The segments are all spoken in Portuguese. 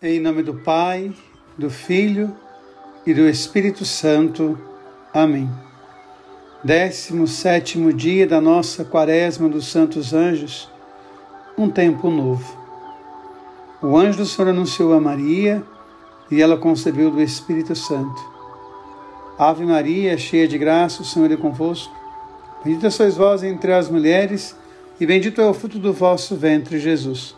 Em nome do Pai, do Filho e do Espírito Santo. Amém. Décimo sétimo dia da nossa quaresma dos Santos Anjos, um tempo novo. O anjo do Senhor anunciou a Maria e ela concebeu do Espírito Santo. Ave Maria, cheia de graça, o Senhor é convosco. Bendita sois vós entre as mulheres e bendito é o fruto do vosso ventre, Jesus.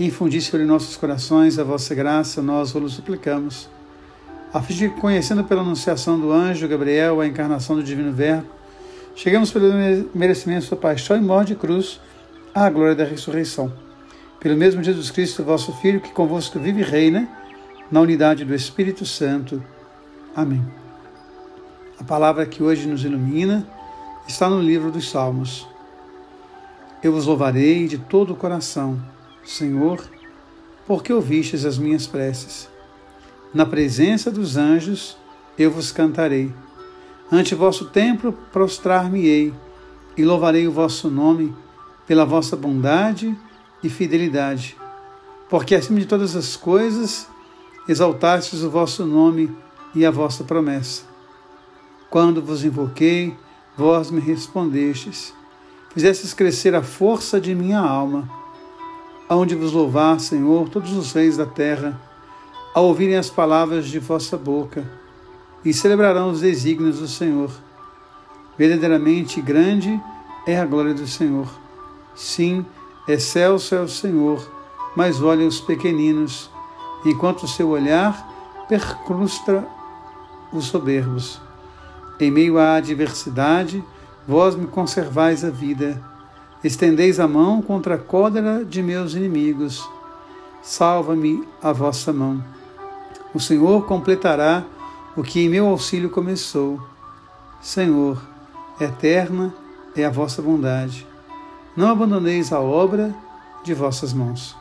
Infundi sobre nossos corações a vossa graça, nós vos suplicamos. A fim de, conhecendo pela anunciação do anjo Gabriel a encarnação do Divino Verbo, chegamos pelo merecimento da sua paixão e morte de cruz à glória da ressurreição. Pelo mesmo Jesus Cristo, vosso Filho, que convosco vive e reina, na unidade do Espírito Santo. Amém. A palavra que hoje nos ilumina está no livro dos Salmos. Eu vos louvarei de todo o coração Senhor, porque ouvistes as minhas preces. Na presença dos anjos eu vos cantarei. Ante vosso templo prostrar-me-ei e louvarei o vosso nome pela vossa bondade e fidelidade. Porque acima de todas as coisas exaltastes o vosso nome e a vossa promessa. Quando vos invoquei, vós me respondestes. Fizestes crescer a força de minha alma aonde vos louvar, Senhor, todos os reis da terra, ao ouvirem as palavras de vossa boca, e celebrarão os desígnios do Senhor. Verdadeiramente grande é a glória do Senhor. Sim, excelso é o Senhor, mas olha os pequeninos, enquanto o seu olhar percrustra os soberbos. Em meio à adversidade, vós me conservais a vida Estendeis a mão contra a cólera de meus inimigos. Salva-me a vossa mão. O Senhor completará o que em meu auxílio começou. Senhor, eterna é a vossa bondade. Não abandoneis a obra de vossas mãos.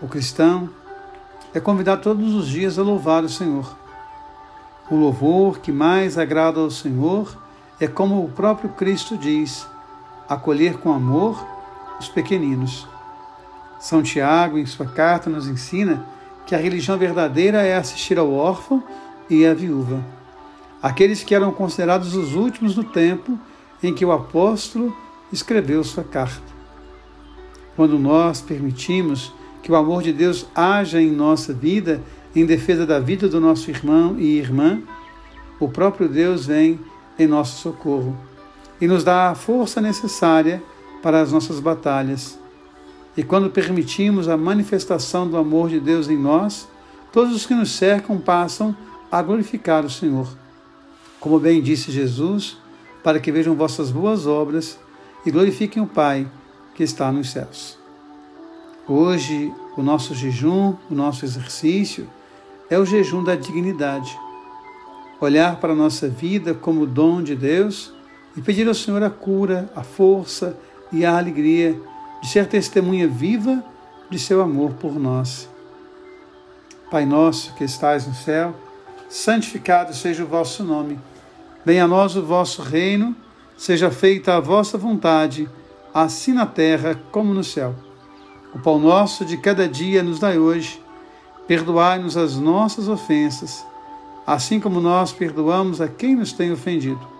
O cristão é convidado todos os dias a louvar o Senhor. O louvor que mais agrada ao Senhor é como o próprio Cristo diz: acolher com amor os pequeninos. São Tiago, em sua carta, nos ensina que a religião verdadeira é assistir ao órfão e à viúva, aqueles que eram considerados os últimos no tempo em que o apóstolo escreveu sua carta. Quando nós permitimos que o amor de Deus haja em nossa vida em defesa da vida do nosso irmão e irmã, o próprio Deus vem em nosso socorro e nos dá a força necessária para as nossas batalhas. E quando permitimos a manifestação do amor de Deus em nós, todos os que nos cercam passam a glorificar o Senhor. Como bem disse Jesus, para que vejam vossas boas obras e glorifiquem o Pai que está nos céus. Hoje, o nosso jejum, o nosso exercício, é o jejum da dignidade. Olhar para a nossa vida como dom de Deus e pedir ao Senhor a cura, a força e a alegria de ser testemunha viva de seu amor por nós. Pai nosso que estais no céu, santificado seja o vosso nome. Venha a nós o vosso reino, seja feita a vossa vontade, assim na terra como no céu. O pão nosso de cada dia nos dai hoje. Perdoai-nos as nossas ofensas, assim como nós perdoamos a quem nos tem ofendido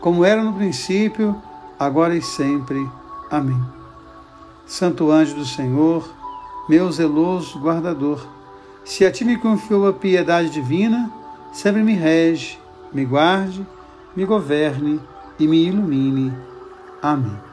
como era no princípio, agora e sempre. Amém. Santo anjo do Senhor, meu zeloso guardador, se a ti me confiou a piedade divina, sempre me rege, me guarde me governe e me ilumine. Amém.